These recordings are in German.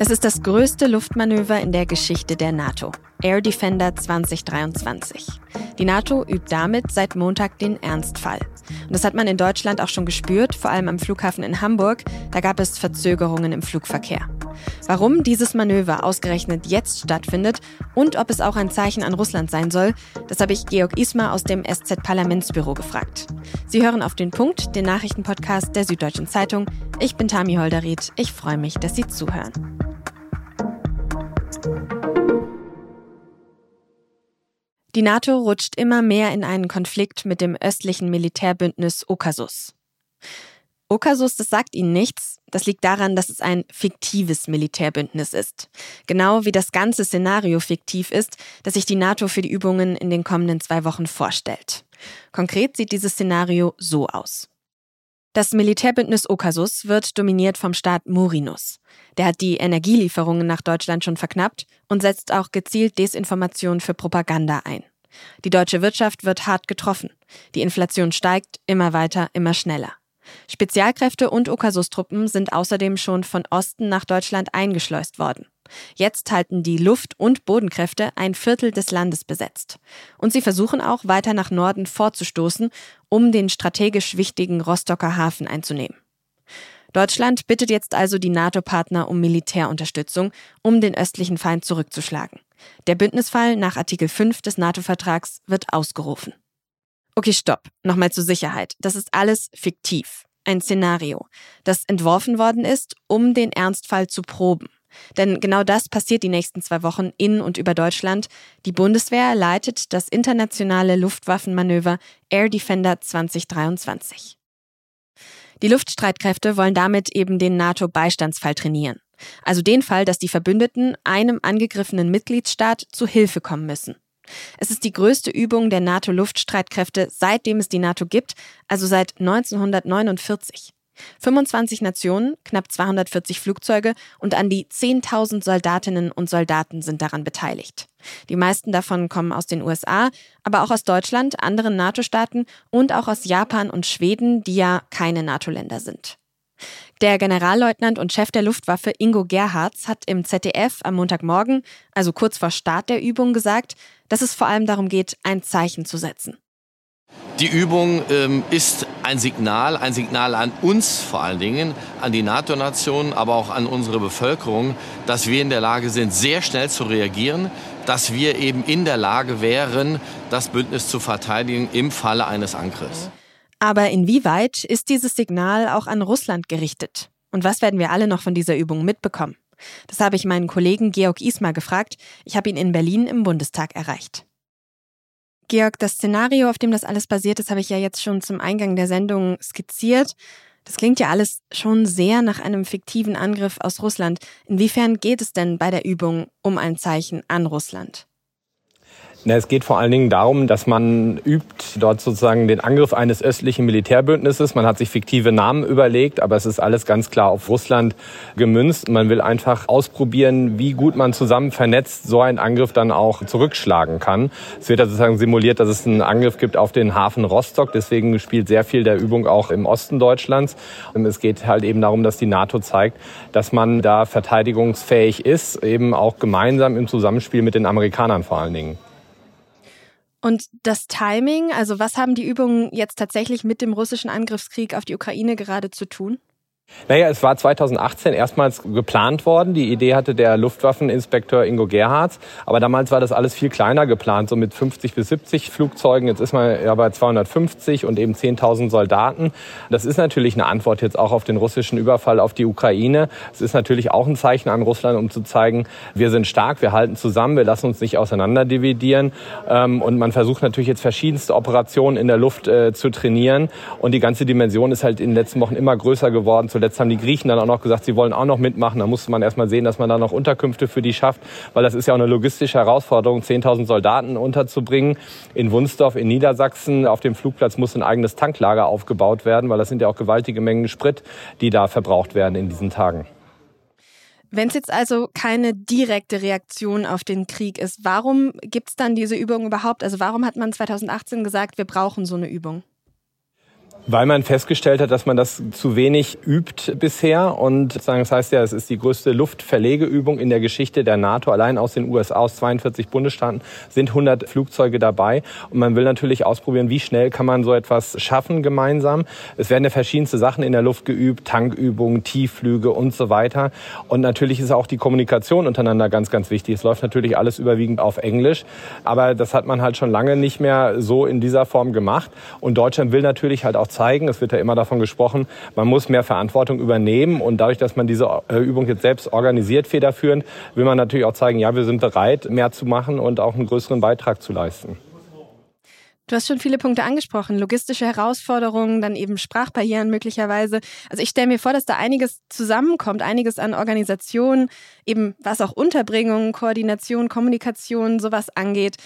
Es ist das größte Luftmanöver in der Geschichte der NATO. Air Defender 2023. Die NATO übt damit seit Montag den Ernstfall. Und das hat man in Deutschland auch schon gespürt, vor allem am Flughafen in Hamburg. Da gab es Verzögerungen im Flugverkehr. Warum dieses Manöver ausgerechnet jetzt stattfindet und ob es auch ein Zeichen an Russland sein soll, das habe ich Georg Ismar aus dem SZ-Parlamentsbüro gefragt. Sie hören auf den Punkt, den Nachrichtenpodcast der Süddeutschen Zeitung. Ich bin Tami Holderried. Ich freue mich, dass Sie zuhören. Die NATO rutscht immer mehr in einen Konflikt mit dem östlichen Militärbündnis Okasus. Okasus, das sagt Ihnen nichts. Das liegt daran, dass es ein fiktives Militärbündnis ist. Genau wie das ganze Szenario fiktiv ist, das sich die NATO für die Übungen in den kommenden zwei Wochen vorstellt. Konkret sieht dieses Szenario so aus. Das Militärbündnis Okasus wird dominiert vom Staat Murinus. Der hat die Energielieferungen nach Deutschland schon verknappt und setzt auch gezielt Desinformation für Propaganda ein. Die deutsche Wirtschaft wird hart getroffen. Die Inflation steigt immer weiter, immer schneller. Spezialkräfte und Okasus-Truppen sind außerdem schon von Osten nach Deutschland eingeschleust worden. Jetzt halten die Luft- und Bodenkräfte ein Viertel des Landes besetzt. Und sie versuchen auch weiter nach Norden vorzustoßen, um den strategisch wichtigen Rostocker Hafen einzunehmen. Deutschland bittet jetzt also die NATO-Partner um Militärunterstützung, um den östlichen Feind zurückzuschlagen. Der Bündnisfall nach Artikel 5 des NATO-Vertrags wird ausgerufen. Okay, stopp. Nochmal zur Sicherheit. Das ist alles fiktiv. Ein Szenario, das entworfen worden ist, um den Ernstfall zu proben. Denn genau das passiert die nächsten zwei Wochen in und über Deutschland. Die Bundeswehr leitet das internationale Luftwaffenmanöver Air Defender 2023. Die Luftstreitkräfte wollen damit eben den NATO-Beistandsfall trainieren. Also den Fall, dass die Verbündeten einem angegriffenen Mitgliedsstaat zu Hilfe kommen müssen. Es ist die größte Übung der NATO-Luftstreitkräfte, seitdem es die NATO gibt, also seit 1949. 25 Nationen, knapp 240 Flugzeuge und an die 10.000 Soldatinnen und Soldaten sind daran beteiligt. Die meisten davon kommen aus den USA, aber auch aus Deutschland, anderen NATO-Staaten und auch aus Japan und Schweden, die ja keine NATO-Länder sind. Der Generalleutnant und Chef der Luftwaffe Ingo Gerhards hat im ZDF am Montagmorgen, also kurz vor Start der Übung, gesagt, dass es vor allem darum geht, ein Zeichen zu setzen. Die Übung ähm, ist ein Signal, ein Signal an uns vor allen Dingen, an die NATO-Nationen, aber auch an unsere Bevölkerung, dass wir in der Lage sind, sehr schnell zu reagieren, dass wir eben in der Lage wären, das Bündnis zu verteidigen im Falle eines Angriffs. Aber inwieweit ist dieses Signal auch an Russland gerichtet? Und was werden wir alle noch von dieser Übung mitbekommen? Das habe ich meinen Kollegen Georg Ismar gefragt. Ich habe ihn in Berlin im Bundestag erreicht. Georg, das Szenario, auf dem das alles basiert ist, habe ich ja jetzt schon zum Eingang der Sendung skizziert. Das klingt ja alles schon sehr nach einem fiktiven Angriff aus Russland. Inwiefern geht es denn bei der Übung um ein Zeichen an Russland? Es geht vor allen Dingen darum, dass man übt dort sozusagen den Angriff eines östlichen Militärbündnisses. Man hat sich fiktive Namen überlegt, aber es ist alles ganz klar auf Russland gemünzt. Man will einfach ausprobieren, wie gut man zusammen vernetzt so einen Angriff dann auch zurückschlagen kann. Es wird ja sozusagen simuliert, dass es einen Angriff gibt auf den Hafen Rostock. Deswegen spielt sehr viel der Übung auch im Osten Deutschlands. Und es geht halt eben darum, dass die NATO zeigt, dass man da verteidigungsfähig ist, eben auch gemeinsam im Zusammenspiel mit den Amerikanern vor allen Dingen. Und das Timing, also was haben die Übungen jetzt tatsächlich mit dem russischen Angriffskrieg auf die Ukraine gerade zu tun? Naja, es war 2018 erstmals geplant worden. Die Idee hatte der Luftwaffeninspekteur Ingo Gerhards. Aber damals war das alles viel kleiner geplant, so mit 50 bis 70 Flugzeugen. Jetzt ist man ja bei 250 und eben 10.000 Soldaten. Das ist natürlich eine Antwort jetzt auch auf den russischen Überfall auf die Ukraine. Es ist natürlich auch ein Zeichen an Russland, um zu zeigen, wir sind stark, wir halten zusammen, wir lassen uns nicht auseinanderdividieren. Ähm, und man versucht natürlich jetzt verschiedenste Operationen in der Luft äh, zu trainieren. Und die ganze Dimension ist halt in den letzten Wochen immer größer geworden Zuletzt haben die Griechen dann auch noch gesagt, sie wollen auch noch mitmachen. Da musste man erstmal sehen, dass man da noch Unterkünfte für die schafft, weil das ist ja auch eine logistische Herausforderung, 10.000 Soldaten unterzubringen. In Wunsdorf in Niedersachsen auf dem Flugplatz muss ein eigenes Tanklager aufgebaut werden, weil das sind ja auch gewaltige Mengen Sprit, die da verbraucht werden in diesen Tagen. Wenn es jetzt also keine direkte Reaktion auf den Krieg ist, warum gibt es dann diese Übung überhaupt? Also warum hat man 2018 gesagt, wir brauchen so eine Übung? Weil man festgestellt hat, dass man das zu wenig übt bisher. Und sozusagen, das heißt ja, es ist die größte Luftverlegeübung in der Geschichte der NATO. Allein aus den USA, aus 42 Bundesstaaten sind 100 Flugzeuge dabei. Und man will natürlich ausprobieren, wie schnell kann man so etwas schaffen gemeinsam. Es werden ja verschiedenste Sachen in der Luft geübt, Tankübungen, Tiefflüge und so weiter. Und natürlich ist auch die Kommunikation untereinander ganz, ganz wichtig. Es läuft natürlich alles überwiegend auf Englisch. Aber das hat man halt schon lange nicht mehr so in dieser Form gemacht. Und Deutschland will natürlich halt auch zeigen. Es wird ja immer davon gesprochen, man muss mehr Verantwortung übernehmen. Und dadurch, dass man diese äh, Übung jetzt selbst organisiert, federführend, will man natürlich auch zeigen, ja, wir sind bereit, mehr zu machen und auch einen größeren Beitrag zu leisten. Du hast schon viele Punkte angesprochen, logistische Herausforderungen, dann eben Sprachbarrieren möglicherweise. Also ich stelle mir vor, dass da einiges zusammenkommt, einiges an Organisationen, eben was auch Unterbringung, Koordination, Kommunikation, sowas angeht.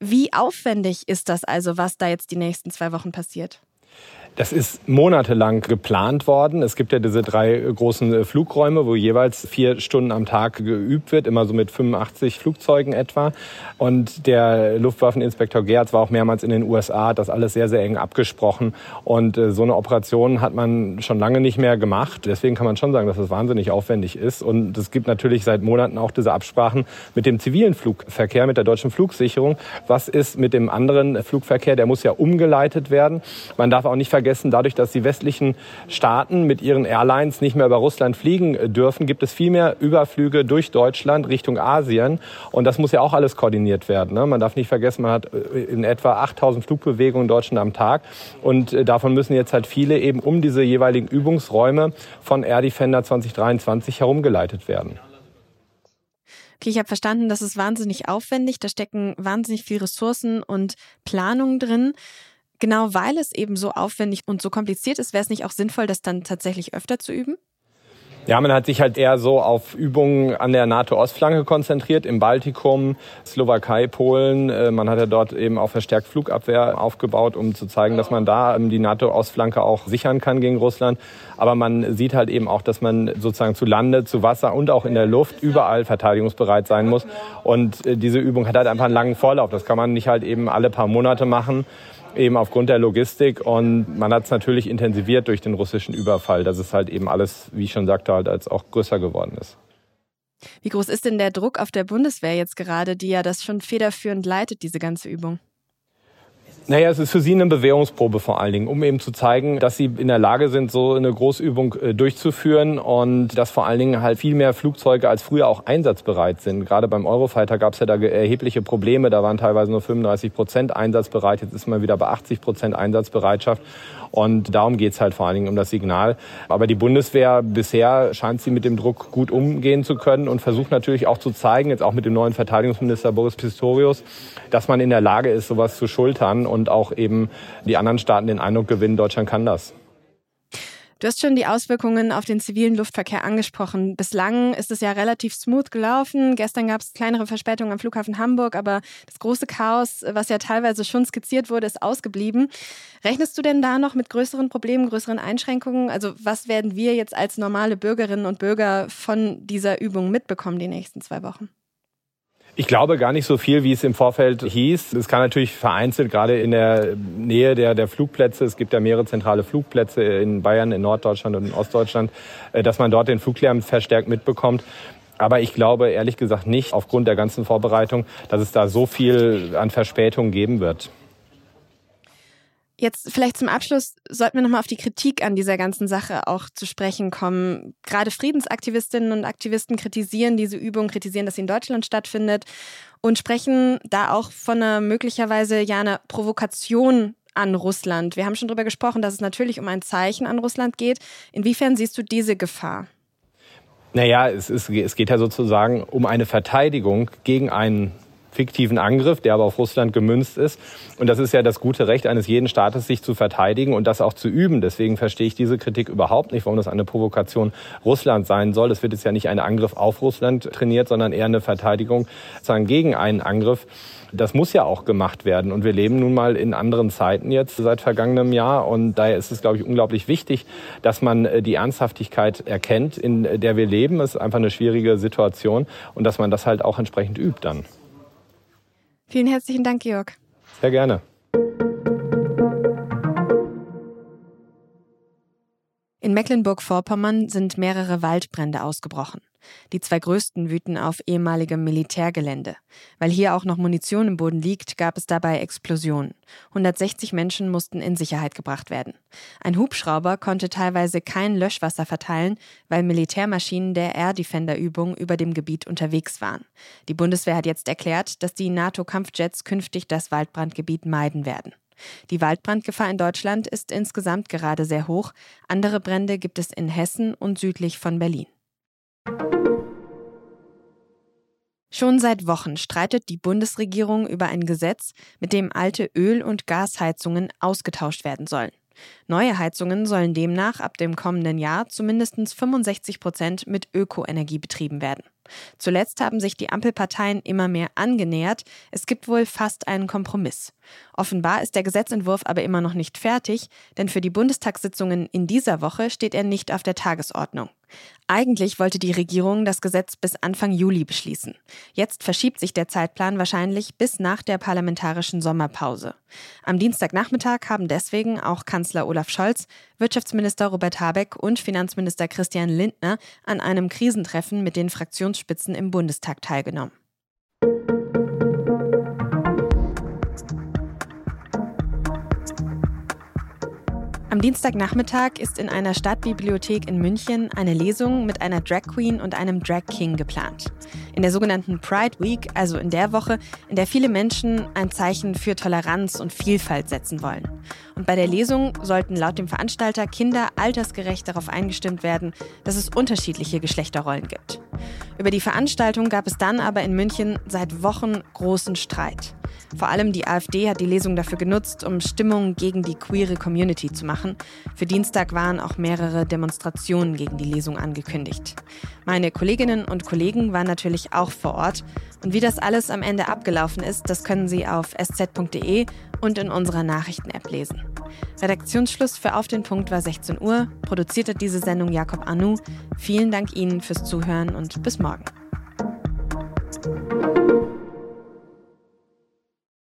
Wie aufwendig ist das also, was da jetzt die nächsten zwei Wochen passiert? Das ist monatelang geplant worden. Es gibt ja diese drei großen äh, Flugräume, wo jeweils vier Stunden am Tag geübt wird, immer so mit 85 Flugzeugen etwa. Und der Luftwaffeninspektor Gerz war auch mehrmals in den USA, hat das alles sehr, sehr eng abgesprochen. Und äh, so eine Operation hat man schon lange nicht mehr gemacht. Deswegen kann man schon sagen, dass das wahnsinnig aufwendig ist. Und es gibt natürlich seit Monaten auch diese Absprachen mit dem zivilen Flugverkehr, mit der deutschen Flugsicherung. Was ist mit dem anderen Flugverkehr? Der muss ja umgeleitet werden. Man darf auch nicht vergessen, vergessen, dadurch, dass die westlichen Staaten mit ihren Airlines nicht mehr über Russland fliegen dürfen, gibt es viel mehr Überflüge durch Deutschland Richtung Asien. Und das muss ja auch alles koordiniert werden. Ne? Man darf nicht vergessen, man hat äh, in etwa 8000 Flugbewegungen in Deutschland am Tag. Und äh, davon müssen jetzt halt viele eben um diese jeweiligen Übungsräume von Air Defender 2023 herumgeleitet werden. Okay, ich habe verstanden, das ist wahnsinnig aufwendig, da stecken wahnsinnig viel Ressourcen und Planung drin. Genau weil es eben so aufwendig und so kompliziert ist, wäre es nicht auch sinnvoll, das dann tatsächlich öfter zu üben? Ja, man hat sich halt eher so auf Übungen an der NATO-Ostflanke konzentriert, im Baltikum, Slowakei, Polen. Äh, man hat ja dort eben auch verstärkt Flugabwehr aufgebaut, um zu zeigen, dass man da die NATO-Ostflanke auch sichern kann gegen Russland. Aber man sieht halt eben auch, dass man sozusagen zu Lande, zu Wasser und auch in der Luft überall verteidigungsbereit sein muss. Und äh, diese Übung hat halt einfach einen langen Vorlauf. Das kann man nicht halt eben alle paar Monate machen eben aufgrund der Logistik. Und man hat es natürlich intensiviert durch den russischen Überfall, dass es halt eben alles, wie ich schon sagte, halt als auch größer geworden ist. Wie groß ist denn der Druck auf der Bundeswehr jetzt gerade, die ja das schon federführend leitet, diese ganze Übung? Naja, es ist für sie eine Bewährungsprobe vor allen Dingen, um eben zu zeigen, dass sie in der Lage sind, so eine Großübung äh, durchzuführen und dass vor allen Dingen halt viel mehr Flugzeuge als früher auch einsatzbereit sind. Gerade beim Eurofighter gab es ja da erhebliche Probleme. Da waren teilweise nur 35 Prozent einsatzbereit. Jetzt ist man wieder bei 80 Prozent Einsatzbereitschaft. Und darum geht's halt vor allen Dingen um das Signal. Aber die Bundeswehr bisher scheint sie mit dem Druck gut umgehen zu können und versucht natürlich auch zu zeigen, jetzt auch mit dem neuen Verteidigungsminister Boris Pistorius, dass man in der Lage ist, sowas zu schultern und auch eben die anderen Staaten den Eindruck gewinnen, Deutschland kann das. Du hast schon die Auswirkungen auf den zivilen Luftverkehr angesprochen. Bislang ist es ja relativ smooth gelaufen. Gestern gab es kleinere Verspätungen am Flughafen Hamburg, aber das große Chaos, was ja teilweise schon skizziert wurde, ist ausgeblieben. Rechnest du denn da noch mit größeren Problemen, größeren Einschränkungen? Also was werden wir jetzt als normale Bürgerinnen und Bürger von dieser Übung mitbekommen die nächsten zwei Wochen? Ich glaube gar nicht so viel, wie es im Vorfeld hieß. Es kann natürlich vereinzelt, gerade in der Nähe der, der Flugplätze, es gibt ja mehrere zentrale Flugplätze in Bayern, in Norddeutschland und in Ostdeutschland, äh, dass man dort den Fluglärm verstärkt mitbekommt. Aber ich glaube ehrlich gesagt nicht, aufgrund der ganzen Vorbereitung, dass es da so viel an Verspätung geben wird. Jetzt vielleicht zum Abschluss sollten wir nochmal auf die Kritik an dieser ganzen Sache auch zu sprechen kommen. Gerade Friedensaktivistinnen und Aktivisten kritisieren diese Übung, kritisieren, dass sie in Deutschland stattfindet und sprechen da auch von einer möglicherweise ja einer Provokation an Russland. Wir haben schon darüber gesprochen, dass es natürlich um ein Zeichen an Russland geht. Inwiefern siehst du diese Gefahr? Naja, es, ist, es geht ja sozusagen um eine Verteidigung gegen einen fiktiven Angriff, der aber auf Russland gemünzt ist. Und das ist ja das gute Recht eines jeden Staates, sich zu verteidigen und das auch zu üben. Deswegen verstehe ich diese Kritik überhaupt nicht, warum das eine Provokation Russlands sein soll. Es wird jetzt ja nicht ein Angriff auf Russland trainiert, sondern eher eine Verteidigung sozusagen gegen einen Angriff. Das muss ja auch gemacht werden. Und wir leben nun mal in anderen Zeiten jetzt seit vergangenem Jahr. Und daher ist es, glaube ich, unglaublich wichtig, dass man äh, die Ernsthaftigkeit erkennt, in der wir leben. Es ist einfach eine schwierige Situation und dass man das halt auch entsprechend übt dann. Vielen herzlichen Dank, Georg. Sehr gerne. In Mecklenburg-Vorpommern sind mehrere Waldbrände ausgebrochen. Die zwei größten wüten auf ehemaligem Militärgelände. Weil hier auch noch Munition im Boden liegt, gab es dabei Explosionen. 160 Menschen mussten in Sicherheit gebracht werden. Ein Hubschrauber konnte teilweise kein Löschwasser verteilen, weil Militärmaschinen der Air Defender Übung über dem Gebiet unterwegs waren. Die Bundeswehr hat jetzt erklärt, dass die NATO-Kampfjets künftig das Waldbrandgebiet meiden werden. Die Waldbrandgefahr in Deutschland ist insgesamt gerade sehr hoch. Andere Brände gibt es in Hessen und südlich von Berlin. Schon seit Wochen streitet die Bundesregierung über ein Gesetz, mit dem alte Öl- und Gasheizungen ausgetauscht werden sollen. Neue Heizungen sollen demnach ab dem kommenden Jahr zumindest 65 Prozent mit Ökoenergie betrieben werden. Zuletzt haben sich die Ampelparteien immer mehr angenähert. Es gibt wohl fast einen Kompromiss. Offenbar ist der Gesetzentwurf aber immer noch nicht fertig, denn für die Bundestagssitzungen in dieser Woche steht er nicht auf der Tagesordnung. Eigentlich wollte die Regierung das Gesetz bis Anfang Juli beschließen. Jetzt verschiebt sich der Zeitplan wahrscheinlich bis nach der parlamentarischen Sommerpause. Am Dienstagnachmittag haben deswegen auch Kanzler Olaf Scholz, Wirtschaftsminister Robert Habeck und Finanzminister Christian Lindner an einem Krisentreffen mit den Fraktionsspitzen im Bundestag teilgenommen. Am Dienstagnachmittag ist in einer Stadtbibliothek in München eine Lesung mit einer Drag Queen und einem Drag King geplant. In der sogenannten Pride Week, also in der Woche, in der viele Menschen ein Zeichen für Toleranz und Vielfalt setzen wollen. Und bei der Lesung sollten laut dem Veranstalter Kinder altersgerecht darauf eingestimmt werden, dass es unterschiedliche Geschlechterrollen gibt. Über die Veranstaltung gab es dann aber in München seit Wochen großen Streit. Vor allem die AfD hat die Lesung dafür genutzt, um Stimmung gegen die queere Community zu machen. Für Dienstag waren auch mehrere Demonstrationen gegen die Lesung angekündigt. Meine Kolleginnen und Kollegen waren natürlich auch vor Ort. Und wie das alles am Ende abgelaufen ist, das können Sie auf sz.de und in unserer Nachrichten-App lesen. Redaktionsschluss für Auf den Punkt war 16 Uhr. Produzierte diese Sendung Jakob Anu. Vielen Dank Ihnen fürs Zuhören und bis morgen.